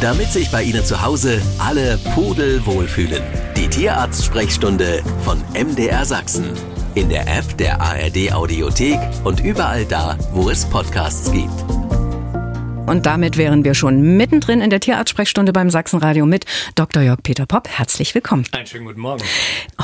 damit sich bei Ihnen zu Hause alle Pudel wohlfühlen. Die Tierarzt-Sprechstunde von MDR Sachsen. In der App der ARD Audiothek und überall da, wo es Podcasts gibt. Und damit wären wir schon mittendrin in der Tierarztsprechstunde beim Sachsenradio mit Dr. Jörg Peter Popp. Herzlich willkommen. Einen schönen guten Morgen.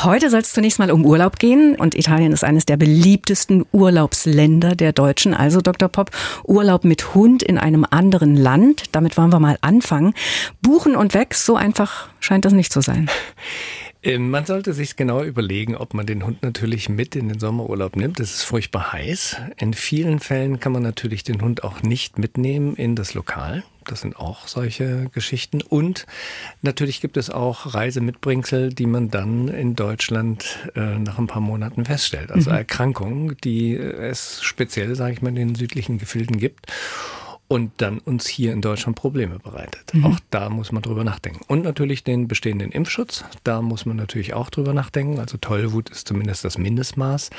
Heute soll es zunächst mal um Urlaub gehen und Italien ist eines der beliebtesten Urlaubsländer der Deutschen. Also Dr. Popp, Urlaub mit Hund in einem anderen Land. Damit wollen wir mal anfangen. Buchen und weg, so einfach scheint das nicht zu sein. Ähm, man sollte sich genau überlegen, ob man den Hund natürlich mit in den Sommerurlaub nimmt. Es ist furchtbar heiß. In vielen Fällen kann man natürlich den Hund auch nicht mitnehmen in das Lokal. Das sind auch solche Geschichten. Und natürlich gibt es auch Reisemitbringsel, die man dann in Deutschland äh, nach ein paar Monaten feststellt. Also mhm. Erkrankungen, die es speziell, sage ich mal, in den südlichen Gefilden gibt und dann uns hier in Deutschland Probleme bereitet. Mhm. Auch da muss man drüber nachdenken. Und natürlich den bestehenden Impfschutz, da muss man natürlich auch drüber nachdenken. Also Tollwut ist zumindest das Mindestmaß,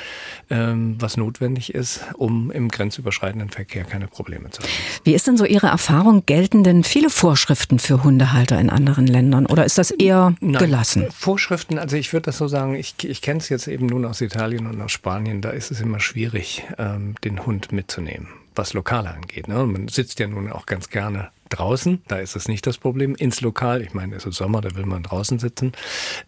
ähm, was notwendig ist, um im grenzüberschreitenden Verkehr keine Probleme zu haben. Wie ist denn so Ihre Erfahrung? Gelten denn viele Vorschriften für Hundehalter in anderen Ländern oder ist das eher Nein, gelassen? Vorschriften, also ich würde das so sagen, ich, ich kenne es jetzt eben nun aus Italien und aus Spanien, da ist es immer schwierig, ähm, den Hund mitzunehmen was Lokale angeht. Ne? Man sitzt ja nun auch ganz gerne draußen, da ist es nicht das Problem. Ins Lokal, ich meine, es ist Sommer, da will man draußen sitzen.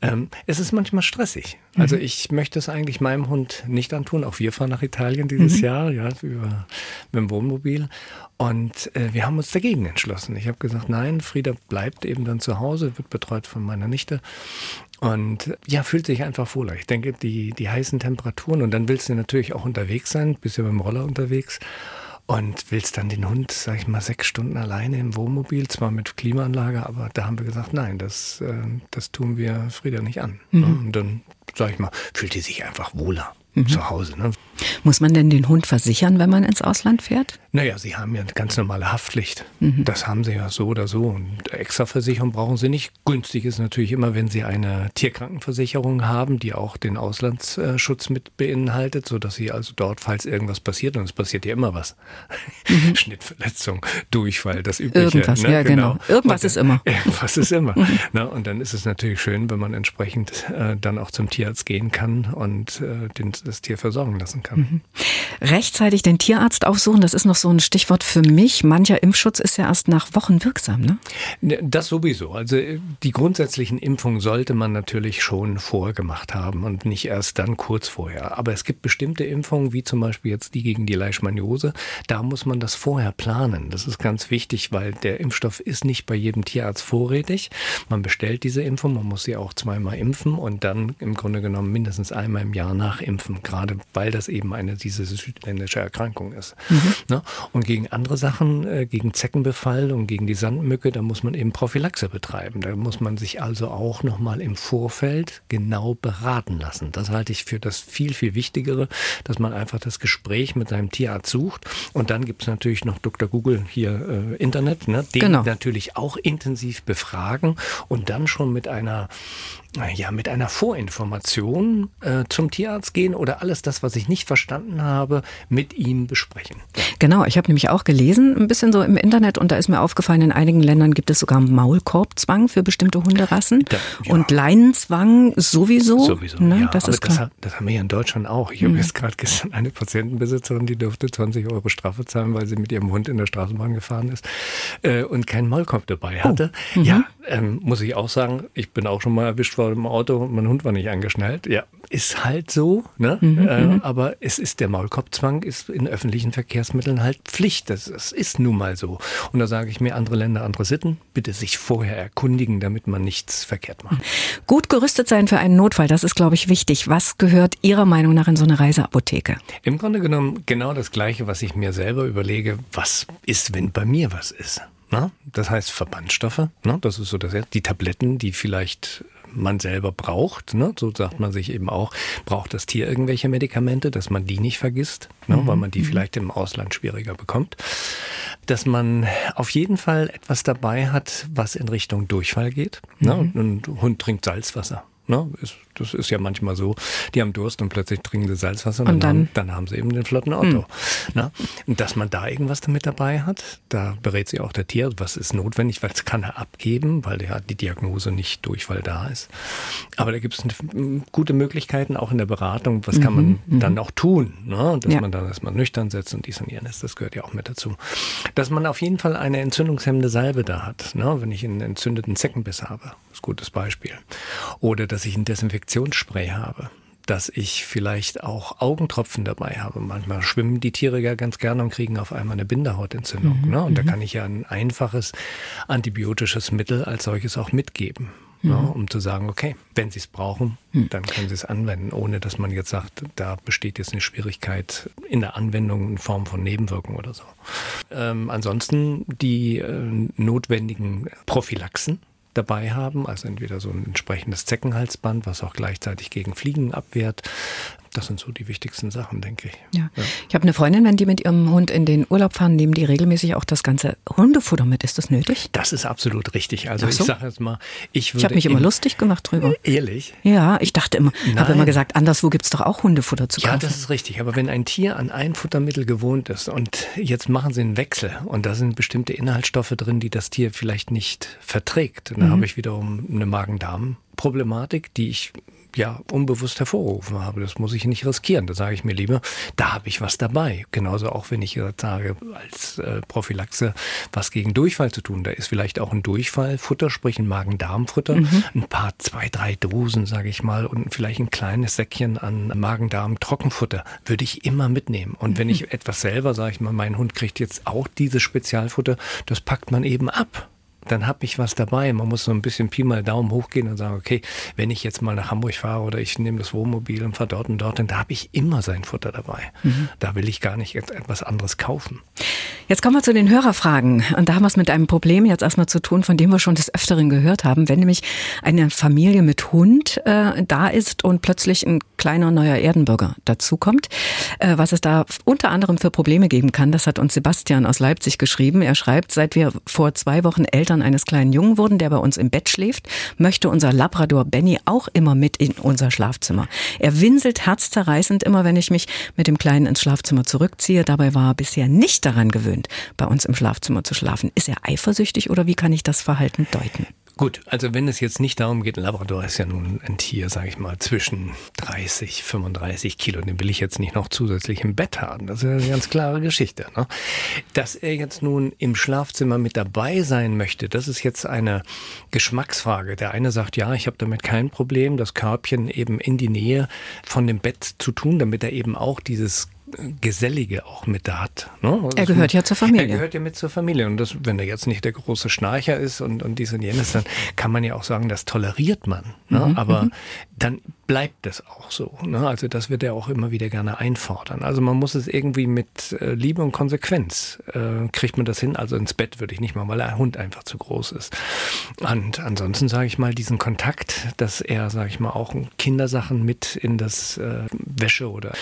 Ähm, es ist manchmal stressig. Also mhm. ich möchte es eigentlich meinem Hund nicht antun. Auch wir fahren nach Italien dieses mhm. Jahr, ja, über, mit dem Wohnmobil. Und äh, wir haben uns dagegen entschlossen. Ich habe gesagt, nein, Frieda bleibt eben dann zu Hause, wird betreut von meiner Nichte. Und ja, fühlt sich einfach wohler. Ich denke, die, die heißen Temperaturen und dann willst du natürlich auch unterwegs sein, bist ja beim Roller unterwegs und willst dann den Hund, sag ich mal, sechs Stunden alleine im Wohnmobil, zwar mit Klimaanlage, aber da haben wir gesagt, nein, das, äh, das tun wir Frieda nicht an. Mhm. Und dann, sag ich mal, fühlt die sich einfach wohler mhm. zu Hause. Ne? Muss man denn den Hund versichern, wenn man ins Ausland fährt? Naja, Sie haben ja eine ganz normale Haftpflicht. Mhm. Das haben Sie ja so oder so. Und Extraversicherung brauchen Sie nicht. Günstig ist natürlich immer, wenn Sie eine Tierkrankenversicherung haben, die auch den Auslandsschutz mit beinhaltet, sodass Sie also dort, falls irgendwas passiert, und es passiert ja immer was, mhm. Schnittverletzung, Durchfall, das Übliche. Irgendwas, ne? ja genau. genau. Irgendwas und, ist immer. Irgendwas ist immer. Mhm. ne? Und dann ist es natürlich schön, wenn man entsprechend äh, dann auch zum Tierarzt gehen kann und äh, den, das Tier versorgen lassen kann. Mhm. Rechtzeitig den Tierarzt aufsuchen, das ist noch so ein Stichwort für mich. Mancher Impfschutz ist ja erst nach Wochen wirksam, ne? ne das sowieso. Also äh, die grundsätzlichen Impfungen sollte man natürlich schon vorgemacht haben und nicht erst dann kurz vorher. Aber es gibt bestimmte Impfungen, wie zum Beispiel jetzt die gegen die Leishmaniose. Da muss man das vorher planen. Das ist ganz wichtig, weil der Impfstoff ist nicht bei jedem Tierarzt vorrätig. Man bestellt diese Impfung, man muss sie auch zweimal impfen und dann im Grunde genommen mindestens einmal im Jahr nachimpfen, gerade weil das eben eine diese südländische Erkrankung ist. Mhm. Ne? Und gegen andere Sachen, äh, gegen Zeckenbefall und gegen die Sandmücke, da muss man eben Prophylaxe betreiben. Da muss man sich also auch nochmal im Vorfeld genau beraten lassen. Das halte ich für das viel, viel Wichtigere, dass man einfach das Gespräch mit seinem Tierarzt sucht. Und dann gibt es natürlich noch Dr. Google hier äh, Internet, ne? den genau. natürlich auch intensiv befragen und dann schon mit einer ja, mit einer Vorinformation äh, zum Tierarzt gehen oder alles das, was ich nicht verstanden habe, mit ihm besprechen. Genau, ich habe nämlich auch gelesen, ein bisschen so im Internet, und da ist mir aufgefallen, in einigen Ländern gibt es sogar Maulkorbzwang für bestimmte Hunderassen da, ja. und Leinenzwang sowieso. Sowieso, ne? ja, das ist klar. Das, das, haben wir ja in Deutschland auch. Ich habe mhm. jetzt gerade gestern eine Patientenbesitzerin, die durfte 20 Euro Strafe zahlen, weil sie mit ihrem Hund in der Straßenbahn gefahren ist äh, und keinen Maulkorb dabei oh. hatte. Oh. Mhm. Ja, ähm, muss ich auch sagen, ich bin auch schon mal erwischt war im Auto und mein Hund war nicht angeschnallt. Ja, ist halt so. Ne? Mhm, äh, mhm. aber es ist der Maulkorbzwang ist in öffentlichen Verkehrsmitteln halt Pflicht. Das, das ist nun mal so. Und da sage ich mir, andere Länder, andere Sitten, bitte sich vorher erkundigen, damit man nichts verkehrt macht. Gut gerüstet sein für einen Notfall, das ist, glaube ich, wichtig. Was gehört Ihrer Meinung nach in so eine Reiseapotheke? Im Grunde genommen genau das Gleiche, was ich mir selber überlege. Was ist, wenn bei mir was ist? Na? Das heißt Verbandstoffe. Na? Das ist so das die Tabletten, die vielleicht man selber braucht. Ne? So sagt man sich eben auch, braucht das Tier irgendwelche Medikamente, dass man die nicht vergisst, ne? Mhm. weil man die mhm. vielleicht im Ausland schwieriger bekommt. Dass man auf jeden Fall etwas dabei hat, was in Richtung Durchfall geht. Ne? Mhm. Ne? Ein Hund trinkt Salzwasser. Ne? Ist Das ist ja manchmal so. Die haben Durst und plötzlich trinken sie Salzwasser und, und dann, haben, dann, haben, sie eben den flotten Otto. Mhm. Und dass man da irgendwas damit dabei hat, da berät sie auch der Tier, was ist notwendig, was kann er abgeben, weil ja die Diagnose nicht Durchfall da ist. Aber da gibt es gute Möglichkeiten, auch in der Beratung, was kann man mhm. mhm. dann auch tun, ne? dass ja. man dann erstmal nüchtern setzt und dies und jenes, das gehört ja auch mit dazu. Dass man auf jeden Fall eine entzündungshemmende Salbe da hat, ne? wenn ich einen entzündeten Zeckenbiss habe, ist ein gutes Beispiel. Oder dass ich ein Desinfektionsspray habe dass ich vielleicht auch Augentropfen dabei habe. Manchmal schwimmen die Tiere ja ganz gerne und kriegen auf einmal eine Bindehautentzündung. Mhm. Ne? Und da mhm. kann ich ja ein einfaches antibiotisches Mittel als solches auch mitgeben. Mhm. Ja, um zu sagen, okay, wenn Sie es brauchen, mhm. dann können Sie es anwenden, ohne dass man jetzt sagt, da besteht jetzt eine Schwierigkeit in der Anwendung in Form von Nebenwirkungen oder so. Ähm, ansonsten die äh, notwendigen Prophylaxen dabei haben, also entweder so ein entsprechendes Zeckenhalsband, was auch gleichzeitig gegen Fliegen abwehrt, das sind so die wichtigsten Sachen, denke ich. Ja. ja. Ich habe eine Freundin, wenn die mit ihrem Hund in den Urlaub fahren, nehmen die regelmäßig auch das ganze Hundefutter mit. Ist das nötig? Das ist absolut richtig. Also so. ich sage jetzt mal, ich würde. Ich habe mich immer lustig gemacht drüber. Ehrlich? Ja, ich dachte immer, habe immer gesagt, anderswo gibt es doch auch Hundefutter zu kaufen. Ja, das ist richtig. Aber wenn ein Tier an ein Futtermittel gewohnt ist und jetzt machen sie einen Wechsel und da sind bestimmte Inhaltsstoffe drin, die das Tier vielleicht nicht verträgt, dann mhm. habe ich wiederum eine Magen-Darm-Problematik, die ich ja unbewusst hervorgerufen habe. Das muss ich nicht riskieren. Da sage ich mir lieber, da habe ich was dabei. Genauso auch wenn ich sage, als äh, Prophylaxe was gegen Durchfall zu tun. Da ist vielleicht auch ein Durchfallfutter, sprich ein Magen-Darm-Futter, mhm. ein paar, zwei, drei Dosen, sage ich mal, und vielleicht ein kleines Säckchen an Magen-Darm-Trockenfutter würde ich immer mitnehmen. Und mhm. wenn ich etwas selber, sage ich mal, mein Hund kriegt jetzt auch dieses Spezialfutter, das packt man eben ab dann habe ich was dabei. Man muss so ein bisschen Pi mal Daumen hochgehen und sagen, okay, wenn ich jetzt mal nach Hamburg fahre oder ich nehme das Wohnmobil und fahre dort und dort, dann da habe ich immer sein Futter dabei. Mhm. Da will ich gar nicht etwas anderes kaufen. Jetzt kommen wir zu den Hörerfragen. Und da haben wir es mit einem Problem jetzt erstmal zu tun, von dem wir schon des Öfteren gehört haben. Wenn nämlich eine Familie mit Hund äh, da ist und plötzlich ein kleiner neuer Erdenbürger dazukommt, äh, was es da unter anderem für Probleme geben kann, das hat uns Sebastian aus Leipzig geschrieben. Er schreibt, seit wir vor zwei Wochen Eltern eines kleinen Jungen wurden, der bei uns im Bett schläft, möchte unser Labrador Benny auch immer mit in unser Schlafzimmer. Er winselt herzzerreißend immer, wenn ich mich mit dem Kleinen ins Schlafzimmer zurückziehe. Dabei war er bisher nicht daran gewöhnt, bei uns im Schlafzimmer zu schlafen. Ist er eifersüchtig oder wie kann ich das Verhalten deuten? Gut, also wenn es jetzt nicht darum geht, ein Labrador ist ja nun ein Tier, sage ich mal, zwischen 30, 35 Kilo, den will ich jetzt nicht noch zusätzlich im Bett haben. Das ist eine ganz klare Geschichte. Ne? Dass er jetzt nun im Schlafzimmer mit dabei sein möchte, das ist jetzt eine Geschmacksfrage. Der eine sagt, ja, ich habe damit kein Problem, das Körbchen eben in die Nähe von dem Bett zu tun, damit er eben auch dieses Gesellige auch mit da hat. Ne? Also er gehört ja zur Familie. Er gehört ja mit zur Familie. Und das, wenn er jetzt nicht der große Schnarcher ist und, und dies und jenes, dann kann man ja auch sagen, das toleriert man. Ne? Mhm, Aber mhm. dann bleibt es auch so. Ne? Also das wird er auch immer wieder gerne einfordern. Also man muss es irgendwie mit äh, Liebe und Konsequenz äh, kriegt man das hin. Also ins Bett würde ich nicht mal, weil ein Hund einfach zu groß ist. Und ansonsten sage ich mal diesen Kontakt, dass er, sage ich mal, auch Kindersachen mit in das äh, Wäsche oder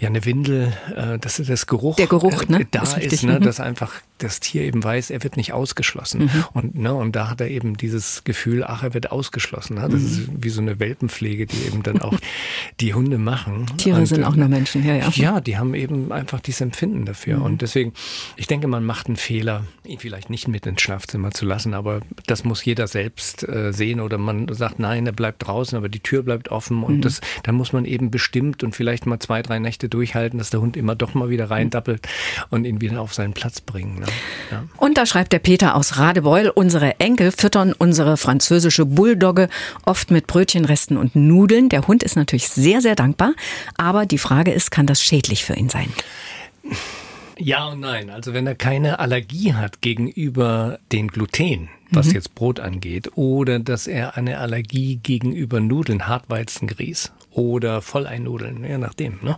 ja eine Windel, äh, dass das Geruch, der Geruch ne? Äh, da ist, ist ne? Mhm. dass einfach das Tier eben weiß, er wird nicht ausgeschlossen. Mhm. Und ne, und da hat er eben dieses Gefühl, ach, er wird ausgeschlossen. Ne? Das mhm. ist wie so eine Welpenpflege, die eben dann auch die Hunde machen. Tiere und, sind auch nur Menschen, ja, ja. Ja, die haben eben einfach dieses Empfinden dafür. Mhm. Und deswegen, ich denke, man macht einen Fehler, ihn vielleicht nicht mit ins Schlafzimmer zu lassen, aber das muss jeder selbst äh, sehen oder man sagt, nein, er bleibt draußen, aber die Tür bleibt offen und mhm. das, da muss man eben bestimmt und vielleicht mal zwei, drei Nächte durchhalten, dass der Hund immer doch mal wieder reindappelt und ihn wieder auf seinen Platz bringen. Ne? Ja. Und da schreibt der Peter aus Radebeul, unsere Enkel füttern unsere französische Bulldogge oft mit Brötchenresten und Nudeln. Der Hund ist natürlich sehr, sehr dankbar. Aber die Frage ist, kann das schädlich für ihn sein? Ja und nein. Also wenn er keine Allergie hat gegenüber den Gluten, was mhm. jetzt Brot angeht, oder dass er eine Allergie gegenüber Nudeln, Hartweizengrieß oder voll einnudeln, je nachdem, ne?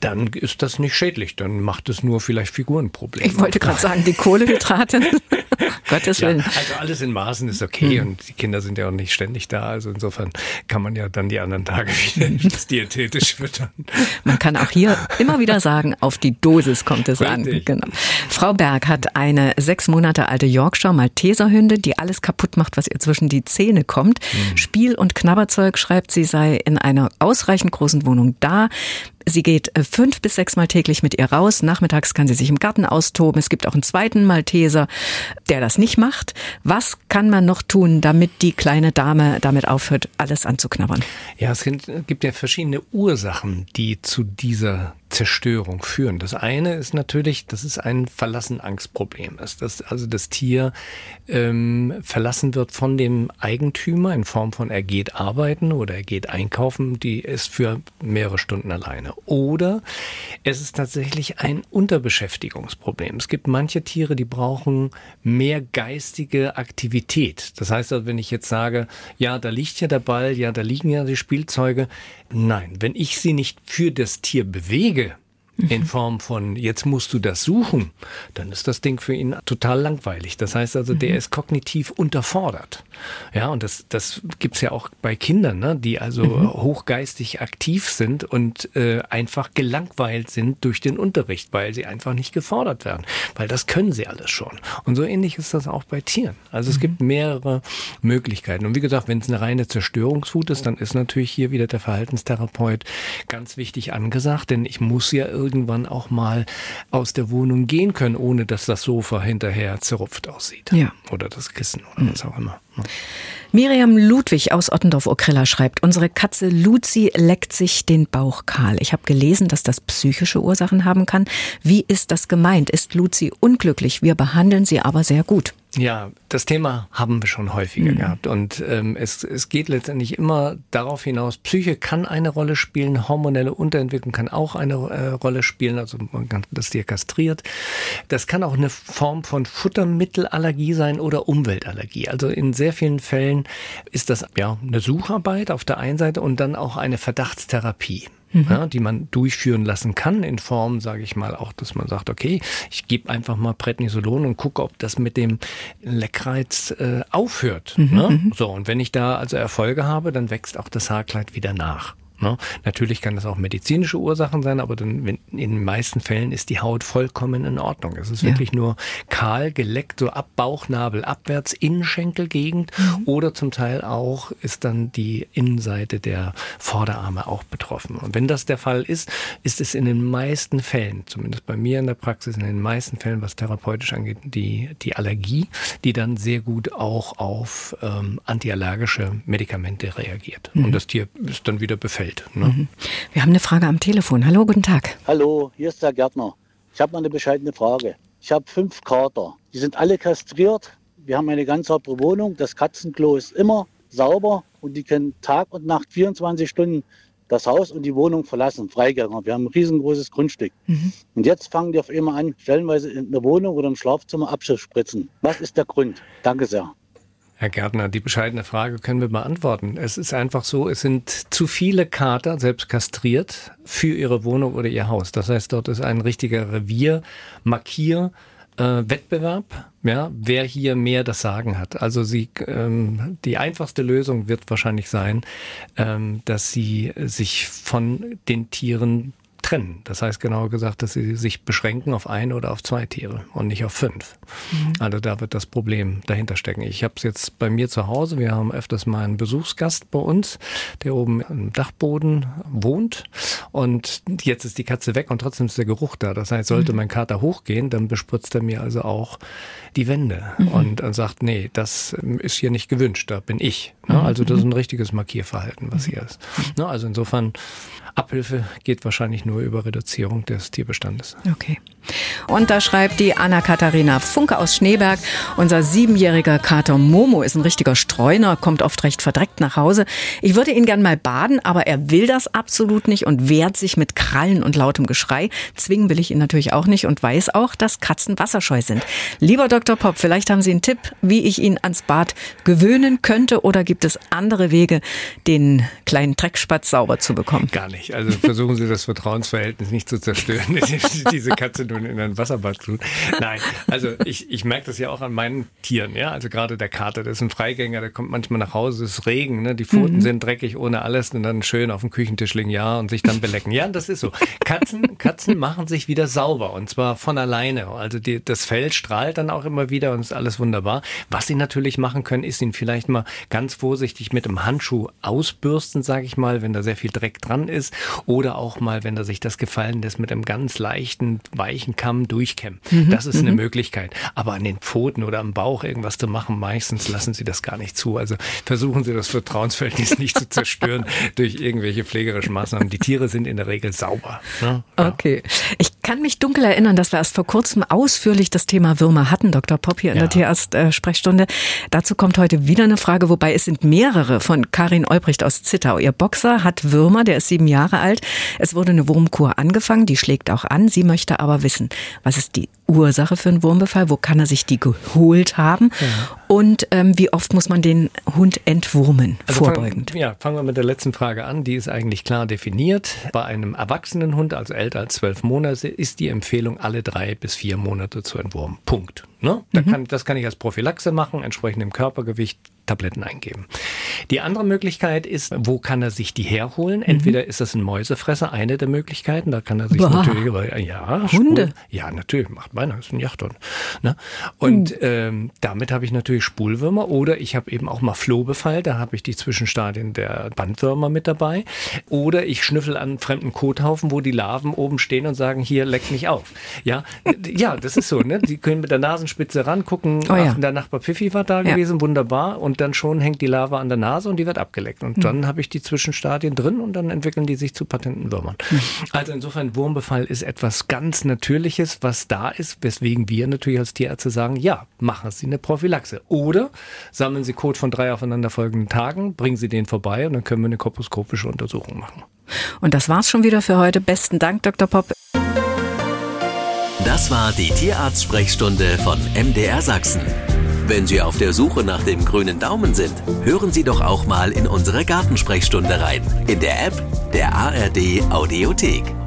dann ist das nicht schädlich. Dann macht es nur vielleicht Figurenprobleme. Ich wollte gerade sagen, die Kohlehydrate. Gottes Willen. Ja, also alles in Maßen ist okay mhm. und die Kinder sind ja auch nicht ständig da. Also insofern kann man ja dann die anderen Tage wieder diätetisch füttern. Man kann auch hier immer wieder sagen, auf die Dosis kommt es Richtig. an. Genau. Frau Berg hat eine sechs Monate alte Yorkshire Malteser Hünde, die alles kaputt macht, was ihr zwischen die Zähne kommt. Mhm. Spiel- und Knabberzeug, schreibt sie, sei in einer ausreichend großen Wohnung da. Sie geht äh, fünf bis sechs Mal täglich mit ihr raus. Nachmittags kann sie sich im Garten austoben. Es gibt auch einen zweiten Malteser, der das nicht macht. Was kann man noch tun, damit die kleine Dame damit aufhört, alles anzuknabbern? Ja, es gibt ja verschiedene Ursachen, die zu dieser Zerstörung führen. Das eine ist natürlich, dass es ein Verlassen-Angstproblem ist, dass also das Tier ähm, verlassen wird von dem Eigentümer in Form von er geht arbeiten oder er geht einkaufen, die ist für mehrere Stunden alleine. Oder es ist tatsächlich ein Unterbeschäftigungsproblem. Es gibt manche Tiere, die brauchen mehr geistige Aktivität. Das heißt also, wenn ich jetzt sage, ja, da liegt ja der Ball, ja, da liegen ja die Spielzeuge. Nein, wenn ich sie nicht für das Tier bewege, in Form von, jetzt musst du das suchen, dann ist das Ding für ihn total langweilig. Das heißt also, der mhm. ist kognitiv unterfordert. Ja, und das, das gibt's ja auch bei Kindern, ne, die also mhm. hochgeistig aktiv sind und äh, einfach gelangweilt sind durch den Unterricht, weil sie einfach nicht gefordert werden. Weil das können sie alles schon. Und so ähnlich ist das auch bei Tieren. Also es mhm. gibt mehrere Möglichkeiten. Und wie gesagt, wenn es eine reine Zerstörungswut ist, dann ist natürlich hier wieder der Verhaltenstherapeut ganz wichtig angesagt, denn ich muss ja irgendwie irgendwann auch mal aus der Wohnung gehen können, ohne dass das Sofa hinterher zerrupft aussieht. Ja. Oder das Kissen oder mhm. was auch immer. Miriam Ludwig aus Ottendorf-Okrilla schreibt, unsere Katze Luzi leckt sich den Bauch kahl. Ich habe gelesen, dass das psychische Ursachen haben kann. Wie ist das gemeint? Ist Luzi unglücklich? Wir behandeln sie aber sehr gut. Ja, das Thema haben wir schon häufiger mhm. gehabt und ähm, es, es geht letztendlich immer darauf hinaus, Psyche kann eine Rolle spielen, hormonelle Unterentwicklung kann auch eine äh, Rolle spielen, also man kann das Tier kastriert. Das kann auch eine Form von Futtermittelallergie sein oder Umweltallergie. Also in sehr vielen Fällen ist das ja eine Sucharbeit auf der einen Seite und dann auch eine Verdachtstherapie mhm. ja, die man durchführen lassen kann in Form, sage ich mal, auch, dass man sagt, okay, ich gebe einfach mal Prednisolon und gucke, ob das mit dem Leckreiz äh, aufhört. Mhm. Ne? Mhm. So, und wenn ich da also Erfolge habe, dann wächst auch das Haarkleid wieder nach. Ne? Natürlich kann das auch medizinische Ursachen sein, aber dann, wenn, in den meisten Fällen ist die Haut vollkommen in Ordnung. Es ist ja. wirklich nur kahl, geleckt, so ab Bauchnabel abwärts, Innenschenkelgegend mhm. oder zum Teil auch ist dann die Innenseite der Vorderarme auch betroffen. Und wenn das der Fall ist, ist es in den meisten Fällen, zumindest bei mir in der Praxis, in den meisten Fällen, was therapeutisch angeht, die, die Allergie, die dann sehr gut auch auf ähm, antiallergische Medikamente reagiert. Mhm. Und das Tier ist dann wieder befällt. Welt. Ne? Mhm. Wir haben eine Frage am Telefon. Hallo, guten Tag. Hallo, hier ist der Gärtner. Ich habe mal eine bescheidene Frage. Ich habe fünf Kater. Die sind alle kastriert. Wir haben eine ganz saubere Wohnung. Das Katzenklo ist immer sauber und die können Tag und Nacht 24 Stunden das Haus und die Wohnung verlassen, Freigänger. Wir haben ein riesengroßes Grundstück. Mhm. Und jetzt fangen die auf einmal an, stellenweise in der Wohnung oder im Schlafzimmer Abschiss spritzen. Was ist der Grund? Danke sehr. Herr Gärtner, die bescheidene Frage können wir beantworten. Es ist einfach so, es sind zu viele Kater, selbst kastriert, für ihre Wohnung oder ihr Haus. Das heißt, dort ist ein richtiger Revier, Markier, äh, Wettbewerb, ja, wer hier mehr das Sagen hat. Also sie, ähm, die einfachste Lösung wird wahrscheinlich sein, ähm, dass sie sich von den Tieren trennen. Das heißt genauer gesagt, dass sie sich beschränken auf ein oder auf zwei Tiere und nicht auf fünf. Mhm. Also da wird das Problem dahinter stecken. Ich habe es jetzt bei mir zu Hause. Wir haben öfters mal einen Besuchsgast bei uns, der oben im Dachboden wohnt. Und jetzt ist die Katze weg und trotzdem ist der Geruch da. Das heißt, sollte mhm. mein Kater hochgehen, dann bespritzt er mir also auch die Wände mhm. und dann sagt, nee, das ist hier nicht gewünscht, da bin ich. Ne? Mhm. Also das ist ein richtiges Markierverhalten, was hier ist. Ne? Also insofern Abhilfe geht wahrscheinlich nur über Reduzierung des Tierbestandes. Okay. Und da schreibt die Anna-Katharina Funke aus Schneeberg, unser siebenjähriger Kater Momo ist ein richtiger Streuner, kommt oft recht verdreckt nach Hause. Ich würde ihn gern mal baden, aber er will das absolut nicht und wehrt sich mit Krallen und lautem Geschrei. Zwingen will ich ihn natürlich auch nicht und weiß auch, dass Katzen wasserscheu sind. Lieber Dr. Popp, vielleicht haben Sie einen Tipp, wie ich ihn ans Bad gewöhnen könnte oder gibt es andere Wege, den kleinen Dreckspatz sauber zu bekommen? Gar nicht. Also versuchen Sie das Vertrauensverhältnis nicht zu zerstören, diese Katze nun in ein Wasserbad tut. Nein, also ich, ich merke das ja auch an meinen Tieren, ja. Also gerade der Kater, der ist ein Freigänger, der kommt manchmal nach Hause, es ist Regen, ne? die Pfoten mhm. sind dreckig ohne alles und dann schön auf dem Küchentisch liegen, ja, und sich dann belecken. Ja, das ist so. Katzen, Katzen machen sich wieder sauber und zwar von alleine. Also die, das Fell strahlt dann auch immer wieder und ist alles wunderbar. Was sie natürlich machen können, ist ihn vielleicht mal ganz vorsichtig mit dem Handschuh ausbürsten, sage ich mal, wenn da sehr viel Dreck dran ist oder auch mal, wenn da sich das gefallen lässt, mit einem ganz leichten, weichen Kamm durchkämmen. Mhm. Das ist eine mhm. Möglichkeit. Aber an den Pfoten oder am Bauch irgendwas zu machen, meistens lassen sie das gar nicht zu. Also versuchen sie das Vertrauensverhältnis nicht zu zerstören durch irgendwelche pflegerischen Maßnahmen. Die Tiere sind in der Regel sauber. Ne? Ja. Okay. Ich kann mich dunkel erinnern, dass wir erst vor kurzem ausführlich das Thema Würmer hatten, Dr. Popp hier in ja. der Tierarzt-Sprechstunde. Dazu kommt heute wieder eine Frage, wobei es sind mehrere von Karin Olbricht aus Zittau. Ihr Boxer hat Würmer, der ist sieben Jahre alt. Es wurde eine Wurmkur angefangen, die schlägt auch an. Sie möchte aber wissen, was ist die Ursache für einen Wurmbefall? Wo kann er sich die geholt haben? Ja. Und ähm, wie oft muss man den Hund entwurmen, also vorbeugend? Fang, ja, fangen wir mit der letzten Frage an. Die ist eigentlich klar definiert. Bei einem erwachsenen Hund, also älter als zwölf Monate, ist die Empfehlung, alle drei bis vier Monate zu entwurmen. Punkt. Ne? Da mhm. kann, das kann ich als Prophylaxe machen, entsprechend dem Körpergewicht Tabletten eingeben. Die andere Möglichkeit ist, wo kann er sich die herholen? Entweder mhm. ist das ein Mäusefresser, eine der Möglichkeiten, da kann er sich Boah. natürlich, ja, Hunde. Spul, ja, natürlich, macht meiner, ist ein Jachthund. Ne? Und mhm. ähm, damit habe ich natürlich Spulwürmer oder ich habe eben auch mal Flohbefall, da habe ich die Zwischenstadien der Bandwürmer mit dabei. Oder ich schnüffel an fremden Kothaufen, wo die Larven oben stehen und sagen, hier, leck mich auf. Ja, ja, das ist so, ne? Die können mit der Nasenspitze rangucken. Oh, ja. Der Nachbar Pfiffi war da ja. gewesen, wunderbar. Und dann schon hängt die Larve an der Nase und die wird abgeleckt. Und mhm. dann habe ich die Zwischenstadien drin und dann entwickeln die sich zu patenten Würmern. Mhm. Also insofern, Wurmbefall ist etwas ganz Natürliches, was da ist, weswegen wir natürlich als Tierärzte sagen, ja, machen Sie eine Prophylaxe. Oder sammeln Sie Kot von drei aufeinanderfolgenden Tagen, bringen Sie den vorbei und dann können wir eine korposkopische Untersuchung machen. Und das war's schon wieder für heute. Besten Dank, Dr. Popp. Das war die Tierarzt-Sprechstunde von MDR Sachsen. Wenn Sie auf der Suche nach dem grünen Daumen sind, hören Sie doch auch mal in unsere Gartensprechstunde rein. In der App der ARD Audiothek.